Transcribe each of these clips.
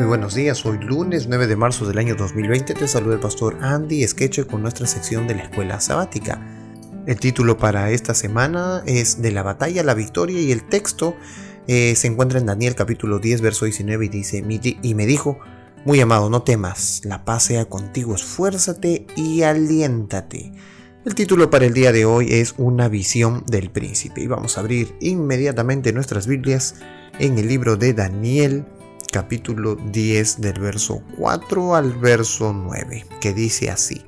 Muy buenos días, hoy lunes 9 de marzo del año 2020 te saluda el pastor Andy Esqueche con nuestra sección de la escuela sabática. El título para esta semana es De la batalla a la victoria y el texto eh, se encuentra en Daniel capítulo 10 verso 19 y dice, y me dijo, muy amado, no temas, la paz sea contigo, esfuérzate y aliéntate. El título para el día de hoy es Una visión del príncipe y vamos a abrir inmediatamente nuestras Biblias en el libro de Daniel capítulo 10 del verso 4 al verso 9, que dice así.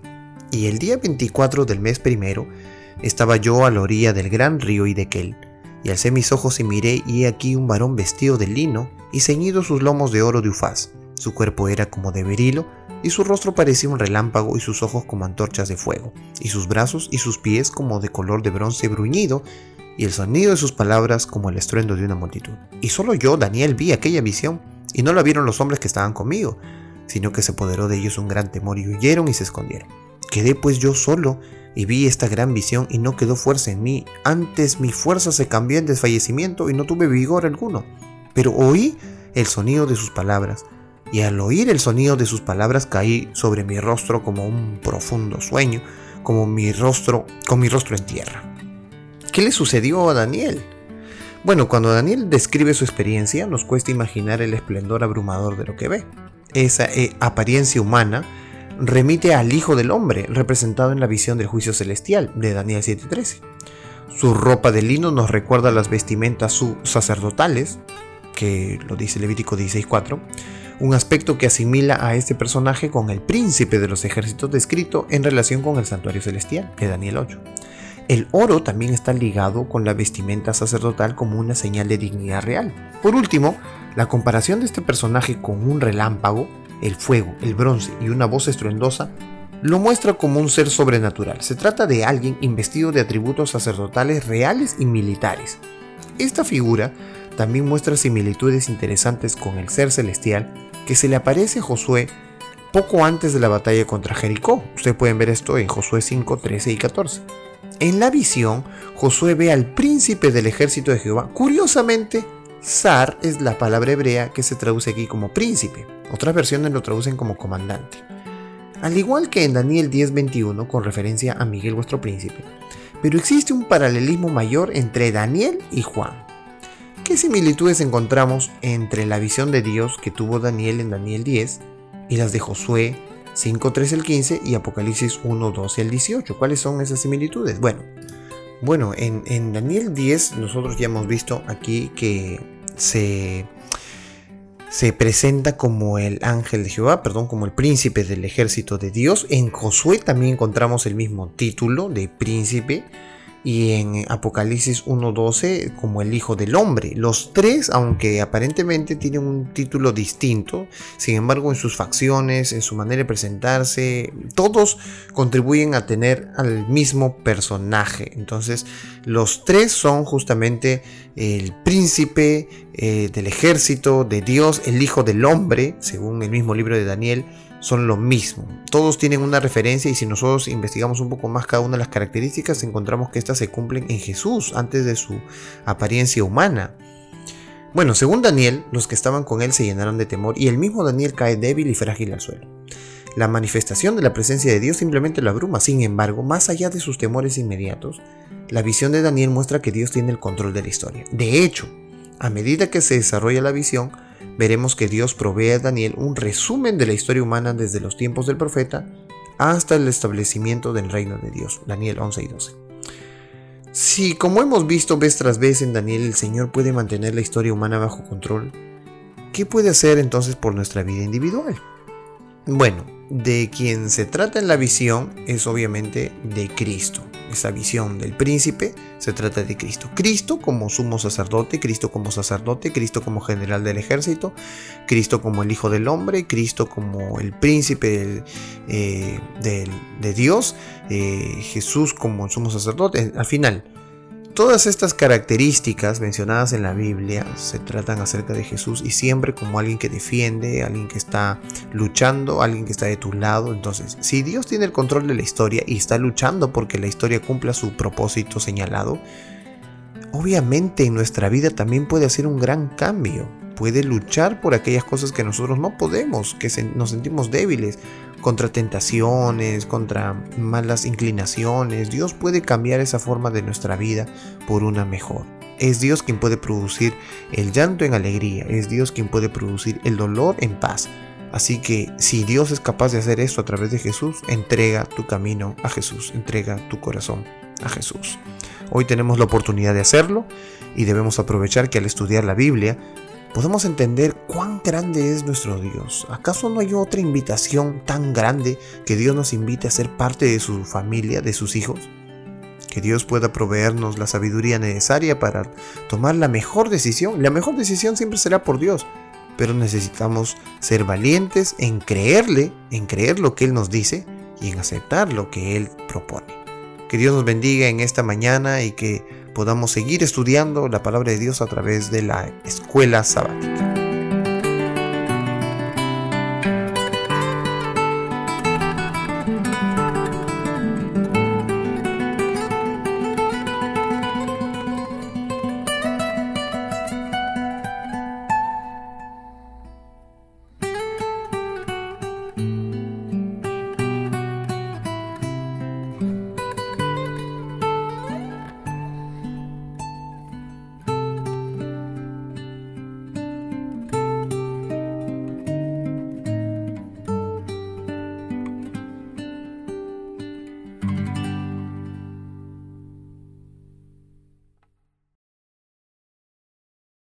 Y el día 24 del mes primero estaba yo a la orilla del gran río Idequel, y alcé mis ojos y miré, y he aquí un varón vestido de lino y ceñido sus lomos de oro de ufaz. Su cuerpo era como de berilo, y su rostro parecía un relámpago, y sus ojos como antorchas de fuego, y sus brazos y sus pies como de color de bronce bruñido, y el sonido de sus palabras como el estruendo de una multitud. Y solo yo, Daniel, vi aquella visión, y no la vieron los hombres que estaban conmigo, sino que se apoderó de ellos un gran temor y huyeron y se escondieron. Quedé pues yo solo y vi esta gran visión y no quedó fuerza en mí. Antes mi fuerza se cambió en desfallecimiento y no tuve vigor alguno. Pero oí el sonido de sus palabras y al oír el sonido de sus palabras caí sobre mi rostro como un profundo sueño, como mi rostro, con mi rostro en tierra. ¿Qué le sucedió a Daniel? Bueno, cuando Daniel describe su experiencia, nos cuesta imaginar el esplendor abrumador de lo que ve. Esa eh, apariencia humana remite al Hijo del Hombre, representado en la visión del juicio celestial de Daniel 7:13. Su ropa de lino nos recuerda las vestimentas sacerdotales, que lo dice Levítico 16:4, un aspecto que asimila a este personaje con el príncipe de los ejércitos descrito en relación con el santuario celestial de Daniel 8. El oro también está ligado con la vestimenta sacerdotal como una señal de dignidad real. Por último, la comparación de este personaje con un relámpago, el fuego, el bronce y una voz estruendosa lo muestra como un ser sobrenatural. Se trata de alguien investido de atributos sacerdotales reales y militares. Esta figura también muestra similitudes interesantes con el ser celestial que se le aparece a Josué poco antes de la batalla contra Jericó. Ustedes pueden ver esto en Josué 5, 13 y 14. En la visión, Josué ve al príncipe del ejército de Jehová. Curiosamente, Zar es la palabra hebrea que se traduce aquí como príncipe. Otras versiones lo traducen como comandante. Al igual que en Daniel 10:21 con referencia a Miguel vuestro príncipe. Pero existe un paralelismo mayor entre Daniel y Juan. ¿Qué similitudes encontramos entre la visión de Dios que tuvo Daniel en Daniel 10 y las de Josué 5, 13 al 15 y Apocalipsis 1, 12 al 18. ¿Cuáles son esas similitudes? Bueno, bueno en, en Daniel 10 nosotros ya hemos visto aquí que se, se presenta como el ángel de Jehová, perdón, como el príncipe del ejército de Dios. En Josué también encontramos el mismo título de príncipe y en Apocalipsis 1.12 como el Hijo del Hombre. Los tres, aunque aparentemente tienen un título distinto, sin embargo en sus facciones, en su manera de presentarse, todos contribuyen a tener al mismo personaje. Entonces los tres son justamente el príncipe eh, del ejército de Dios, el Hijo del Hombre, según el mismo libro de Daniel, son lo mismo. Todos tienen una referencia y si nosotros investigamos un poco más cada una de las características, encontramos que estas se cumplen en Jesús antes de su apariencia humana. Bueno, según Daniel, los que estaban con él se llenaron de temor y el mismo Daniel cae débil y frágil al suelo. La manifestación de la presencia de Dios simplemente lo abruma. Sin embargo, más allá de sus temores inmediatos, la visión de Daniel muestra que Dios tiene el control de la historia. De hecho, a medida que se desarrolla la visión, veremos que Dios provee a Daniel un resumen de la historia humana desde los tiempos del profeta hasta el establecimiento del reino de Dios. Daniel 11 y 12. Si, como hemos visto vez tras vez en Daniel, el Señor puede mantener la historia humana bajo control, ¿qué puede hacer entonces por nuestra vida individual? Bueno, de quien se trata en la visión es obviamente de Cristo esa visión del príncipe, se trata de Cristo. Cristo como sumo sacerdote, Cristo como sacerdote, Cristo como general del ejército, Cristo como el Hijo del Hombre, Cristo como el príncipe eh, de Dios, eh, Jesús como el sumo sacerdote. Al final, Todas estas características mencionadas en la Biblia se tratan acerca de Jesús y siempre como alguien que defiende, alguien que está luchando, alguien que está de tu lado. Entonces, si Dios tiene el control de la historia y está luchando porque la historia cumpla su propósito señalado, obviamente en nuestra vida también puede hacer un gran cambio puede luchar por aquellas cosas que nosotros no podemos, que nos sentimos débiles, contra tentaciones, contra malas inclinaciones. Dios puede cambiar esa forma de nuestra vida por una mejor. Es Dios quien puede producir el llanto en alegría, es Dios quien puede producir el dolor en paz. Así que si Dios es capaz de hacer esto a través de Jesús, entrega tu camino a Jesús, entrega tu corazón a Jesús. Hoy tenemos la oportunidad de hacerlo y debemos aprovechar que al estudiar la Biblia podemos entender cuán grande es nuestro Dios. ¿Acaso no hay otra invitación tan grande que Dios nos invite a ser parte de su familia, de sus hijos? Que Dios pueda proveernos la sabiduría necesaria para tomar la mejor decisión. La mejor decisión siempre será por Dios, pero necesitamos ser valientes en creerle, en creer lo que Él nos dice y en aceptar lo que Él propone. Que Dios nos bendiga en esta mañana y que podamos seguir estudiando la palabra de Dios a través de la escuela sabática.